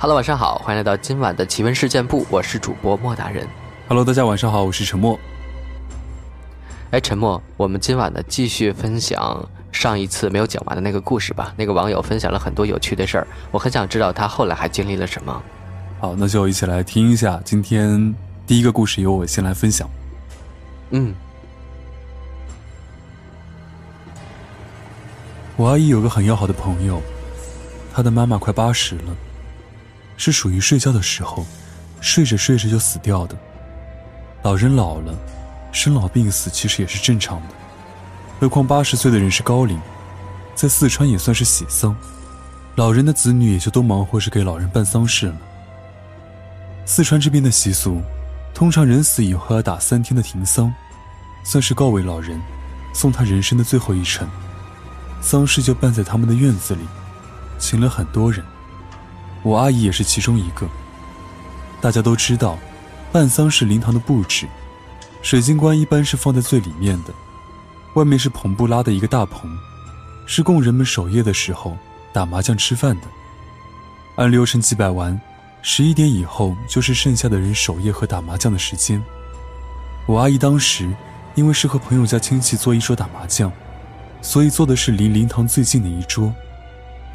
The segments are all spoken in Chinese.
Hello，晚上好，欢迎来到今晚的奇闻事件部，我是主播莫大人。Hello，大家晚上好，我是陈默。哎，陈默，我们今晚呢继续分享上一次没有讲完的那个故事吧。那个网友分享了很多有趣的事儿，我很想知道他后来还经历了什么。好，那就一起来听一下今天第一个故事，由我先来分享。嗯，我阿姨有个很要好的朋友，她的妈妈快八十了，是属于睡觉的时候，睡着睡着就死掉的。老人老了，生老病死其实也是正常的，何况八十岁的人是高龄，在四川也算是喜丧，老人的子女也就都忙活着给老人办丧事了。四川这边的习俗，通常人死以后要打三天的停丧，算是告慰老人，送他人生的最后一程。丧事就办在他们的院子里，请了很多人，我阿姨也是其中一个。大家都知道，办丧事灵堂的布置，水晶棺一般是放在最里面的，外面是篷布拉的一个大棚，是供人们守夜的时候打麻将吃饭的。按流程祭拜完，十一点以后就是剩下的人守夜和打麻将的时间。我阿姨当时因为是和朋友家亲戚坐一桌打麻将。所以坐的是离灵堂最近的一桌，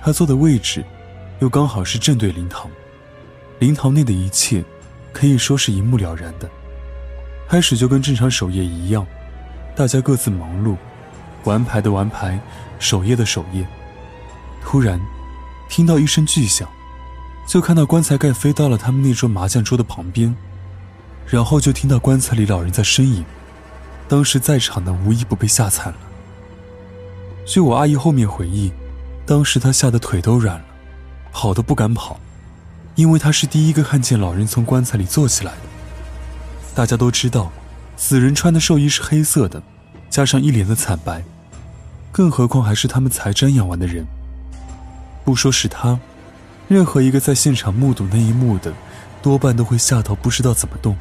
她坐的位置，又刚好是正对灵堂。灵堂内的一切，可以说是一目了然的。开始就跟正常守夜一样，大家各自忙碌，玩牌的玩牌，守夜的守夜。突然，听到一声巨响，就看到棺材盖飞到了他们那桌麻将桌的旁边，然后就听到棺材里老人在呻吟。当时在场的无一不被吓惨了。据我阿姨后面回忆，当时她吓得腿都软了，跑都不敢跑，因为他是第一个看见老人从棺材里坐起来的。大家都知道，死人穿的寿衣是黑色的，加上一脸的惨白，更何况还是他们才瞻仰完的人。不说是他，任何一个在现场目睹那一幕的，多半都会吓到不知道怎么动。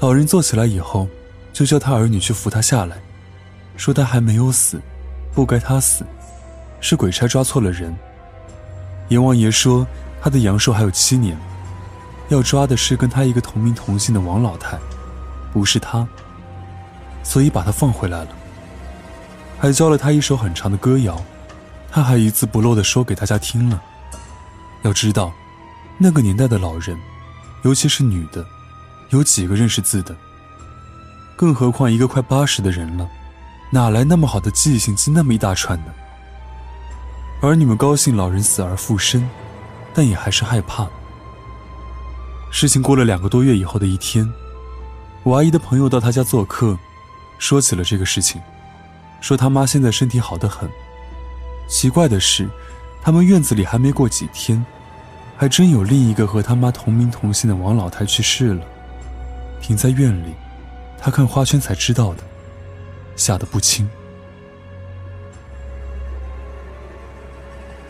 老人坐起来以后，就叫他儿女去扶他下来，说他还没有死。不该他死，是鬼差抓错了人。阎王爷说他的阳寿还有七年，要抓的是跟他一个同名同姓的王老太，不是他，所以把他放回来了。还教了他一首很长的歌谣，他还一字不漏的说给大家听了。要知道，那个年代的老人，尤其是女的，有几个认识字的？更何况一个快八十的人了。哪来那么好的记性，记那么一大串呢？儿女们高兴老人死而复生，但也还是害怕。事情过了两个多月以后的一天，我阿姨的朋友到她家做客，说起了这个事情，说他妈现在身体好得很。奇怪的是，他们院子里还没过几天，还真有另一个和他妈同名同姓的王老太去世了，停在院里，他看花圈才知道的。吓得不轻。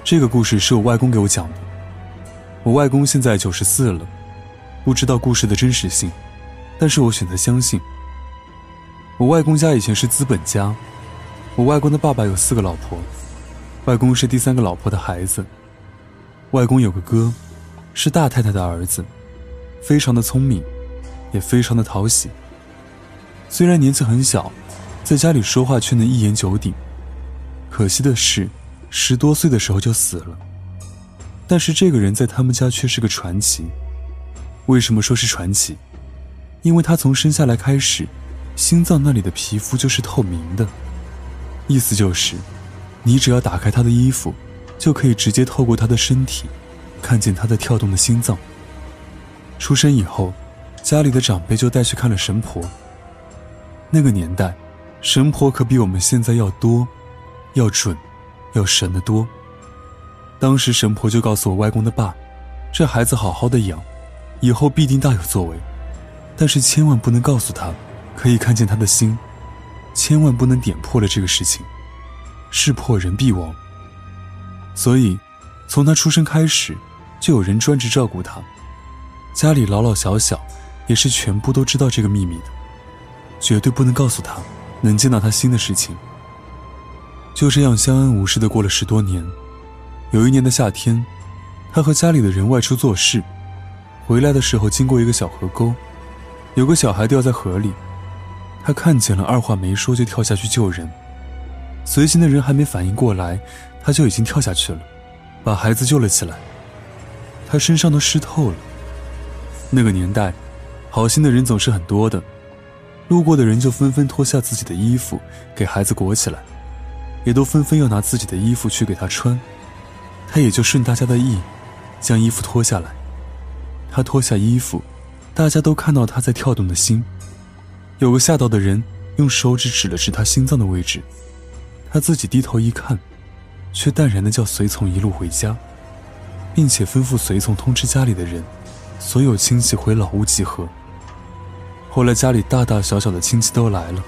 这个故事是我外公给我讲的。我外公现在九十四了，不知道故事的真实性，但是我选择相信。我外公家以前是资本家，我外公的爸爸有四个老婆，外公是第三个老婆的孩子。外公有个哥，是大太太的儿子，非常的聪明，也非常的讨喜。虽然年纪很小。在家里说话却能一言九鼎，可惜的是，十多岁的时候就死了。但是这个人在他们家却是个传奇。为什么说是传奇？因为他从生下来开始，心脏那里的皮肤就是透明的，意思就是，你只要打开他的衣服，就可以直接透过他的身体，看见他的跳动的心脏。出生以后，家里的长辈就带去看了神婆。那个年代。神婆可比我们现在要多，要准，要神得多。当时神婆就告诉我外公的爸，这孩子好好的养，以后必定大有作为，但是千万不能告诉他，可以看见他的心，千万不能点破了这个事情，事破人必亡。所以，从他出生开始，就有人专职照顾他，家里老老小小，也是全部都知道这个秘密的，绝对不能告诉他。能见到他心的事情，就这样相安无事的过了十多年。有一年的夏天，他和家里的人外出做事，回来的时候经过一个小河沟，有个小孩掉在河里，他看见了，二话没说就跳下去救人。随行的人还没反应过来，他就已经跳下去了，把孩子救了起来。他身上都湿透了。那个年代，好心的人总是很多的，路过的人就纷纷脱下自己的衣服给孩子裹起来，也都纷纷要拿自己的衣服去给他穿。他也就顺大家的意，将衣服脱下来。他脱下衣服，大家都看到他在跳动的心。有个吓到的人用手指指了指他心脏的位置。他自己低头一看，却淡然的叫随从一路回家，并且吩咐随从通知家里的人，所有亲戚回老屋集合。后来家里大大小小的亲戚都来了，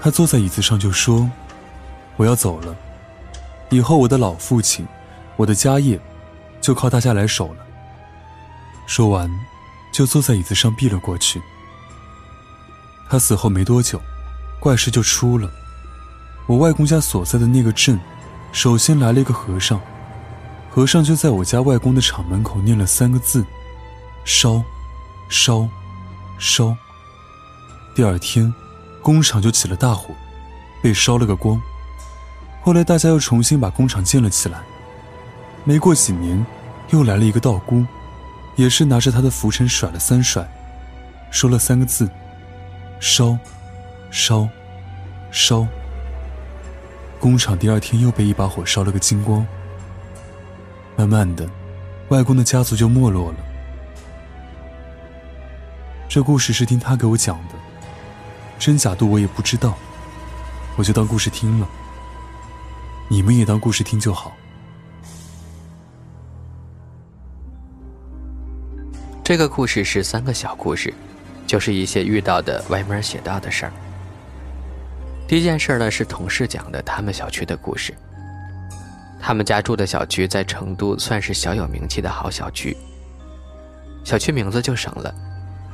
他坐在椅子上就说：“我要走了，以后我的老父亲，我的家业，就靠大家来守了。”说完，就坐在椅子上闭了过去。他死后没多久，怪事就出了。我外公家所在的那个镇，首先来了一个和尚，和尚就在我家外公的厂门口念了三个字：“烧，烧，烧。”第二天，工厂就起了大火，被烧了个光。后来大家又重新把工厂建了起来。没过几年，又来了一个道姑，也是拿着他的拂尘甩了三甩，说了三个字：“烧，烧，烧。”工厂第二天又被一把火烧了个精光。慢慢的，外公的家族就没落了。这故事是听他给我讲的，真假度我也不知道，我就当故事听了。你们也当故事听就好。这个故事是三个小故事，就是一些遇到的歪门邪道的事儿。第一件事呢是同事讲的他们小区的故事。他们家住的小区在成都算是小有名气的好小区。小区名字就省了，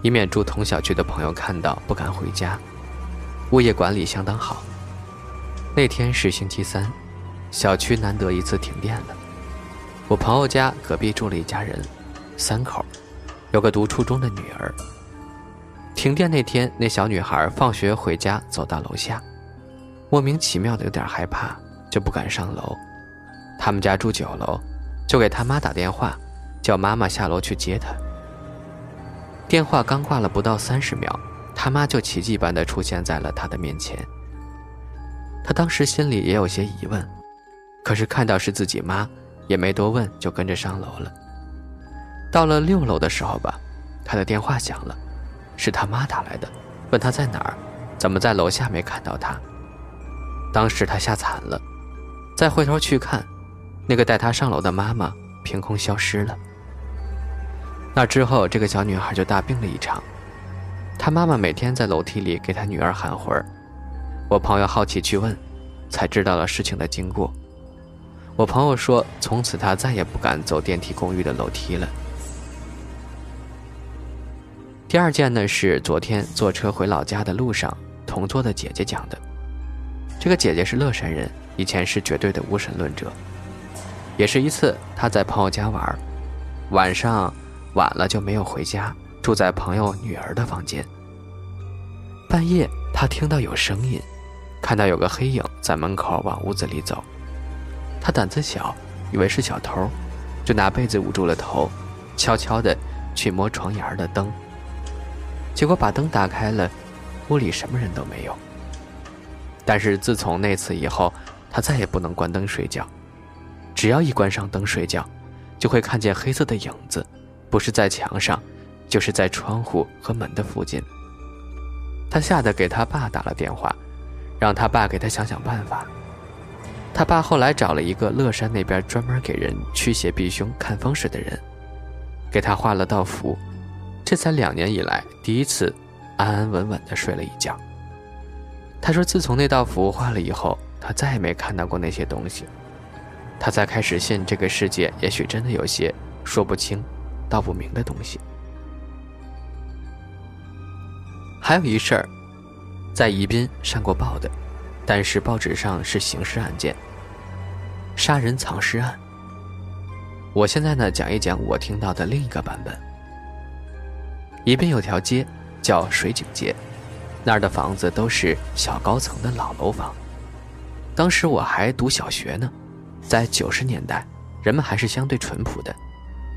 以免住同小区的朋友看到不敢回家。物业管理相当好。那天是星期三，小区难得一次停电了。我朋友家隔壁住了一家人，三口，有个读初中的女儿。停电那天，那小女孩放学回家，走到楼下。莫名其妙的有点害怕，就不敢上楼。他们家住九楼，就给他妈打电话，叫妈妈下楼去接她。电话刚挂了不到三十秒，他妈就奇迹般的出现在了他的面前。他当时心里也有些疑问，可是看到是自己妈，也没多问，就跟着上楼了。到了六楼的时候吧，他的电话响了，是他妈打来的，问他在哪儿，怎么在楼下没看到他。当时他吓惨了，再回头去看，那个带他上楼的妈妈凭空消失了。那之后，这个小女孩就大病了一场。她妈妈每天在楼梯里给她女儿喊魂儿。我朋友好奇去问，才知道了事情的经过。我朋友说，从此他再也不敢走电梯公寓的楼梯了。第二件呢，是昨天坐车回老家的路上，同座的姐姐讲的。这个姐姐是乐山人，以前是绝对的无神论者。也是一次，她在朋友家玩，晚上晚了就没有回家，住在朋友女儿的房间。半夜，她听到有声音，看到有个黑影在门口往屋子里走。他胆子小，以为是小偷，就拿被子捂住了头，悄悄地去摸床沿的灯。结果把灯打开了，屋里什么人都没有。但是自从那次以后，他再也不能关灯睡觉。只要一关上灯睡觉，就会看见黑色的影子，不是在墙上，就是在窗户和门的附近。他吓得给他爸打了电话，让他爸给他想想办法。他爸后来找了一个乐山那边专门给人驱邪避凶、看风水的人，给他画了道符，这才两年以来第一次安安稳稳地睡了一觉。他说：“自从那道符画了以后，他再也没看到过那些东西。他才开始信这个世界，也许真的有些说不清、道不明的东西。”还有一事儿，在宜宾上过报的，但是报纸上是刑事案件——杀人藏尸案。我现在呢讲一讲我听到的另一个版本。一边有条街叫水井街，那儿的房子都是小高层的老楼房。当时我还读小学呢，在九十年代，人们还是相对淳朴的。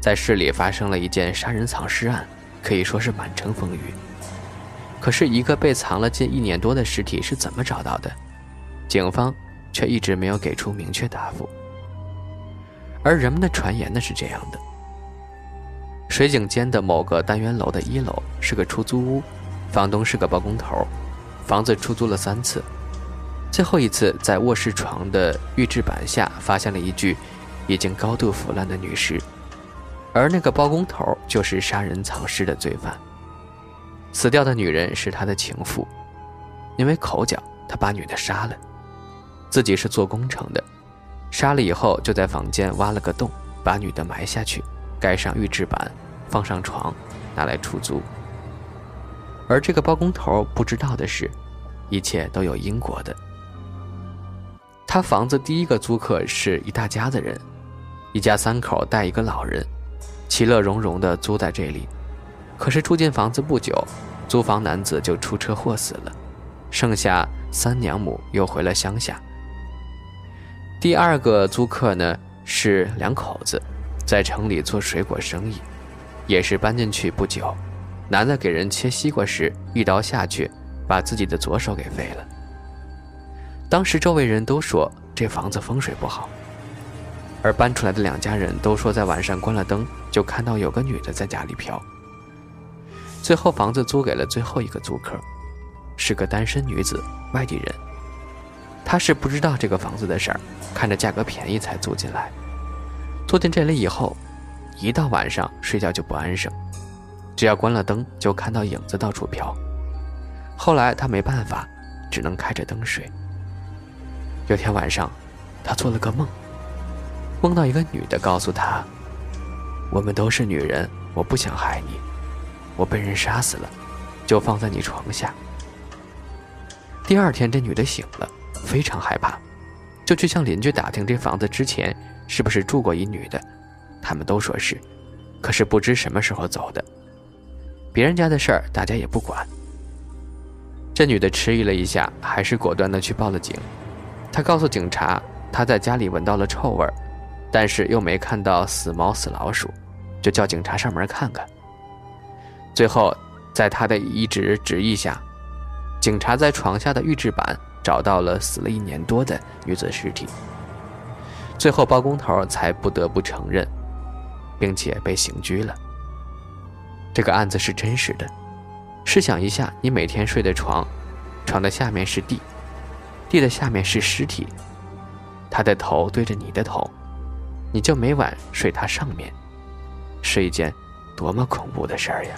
在市里发生了一件杀人藏尸案，可以说是满城风雨。可是，一个被藏了近一年多的尸体是怎么找到的？警方却一直没有给出明确答复。而人们的传言呢是这样的：水井间的某个单元楼的一楼是个出租屋，房东是个包工头，房子出租了三次。最后一次，在卧室床的预制板下发现了一具已经高度腐烂的女尸，而那个包工头就是杀人藏尸的罪犯。死掉的女人是他的情妇，因为口角，他把女的杀了。自己是做工程的，杀了以后就在房间挖了个洞，把女的埋下去，盖上预制板，放上床，拿来出租。而这个包工头不知道的是，一切都有因果的。他房子第一个租客是一大家子人，一家三口带一个老人，其乐融融地租在这里。可是住进房子不久，租房男子就出车祸死了，剩下三娘母又回了乡下。第二个租客呢是两口子，在城里做水果生意，也是搬进去不久，男的给人切西瓜时一刀下去，把自己的左手给废了。当时周围人都说这房子风水不好，而搬出来的两家人都说在晚上关了灯就看到有个女的在家里飘。最后房子租给了最后一个租客，是个单身女子，外地人。他是不知道这个房子的事儿，看着价格便宜才租进来。租进这里以后，一到晚上睡觉就不安生，只要关了灯就看到影子到处飘。后来他没办法，只能开着灯睡。有天晚上，他做了个梦，梦到一个女的告诉他：“我们都是女人，我不想害你，我被人杀死了，就放在你床下。”第二天，这女的醒了，非常害怕，就去向邻居打听这房子之前是不是住过一女的，他们都说是，可是不知什么时候走的。别人家的事儿，大家也不管。这女的迟疑了一下，还是果断的去报了警。她告诉警察，她在家里闻到了臭味儿，但是又没看到死猫死老鼠，就叫警察上门看看。最后，在他的一纸旨意下，警察在床下的预制板找到了死了一年多的女子尸体。最后，包工头才不得不承认，并且被刑拘了。这个案子是真实的，试想一下，你每天睡的床，床的下面是地。地的下面是尸体，他的头对着你的头，你就每晚睡他上面，是一件多么恐怖的事儿呀！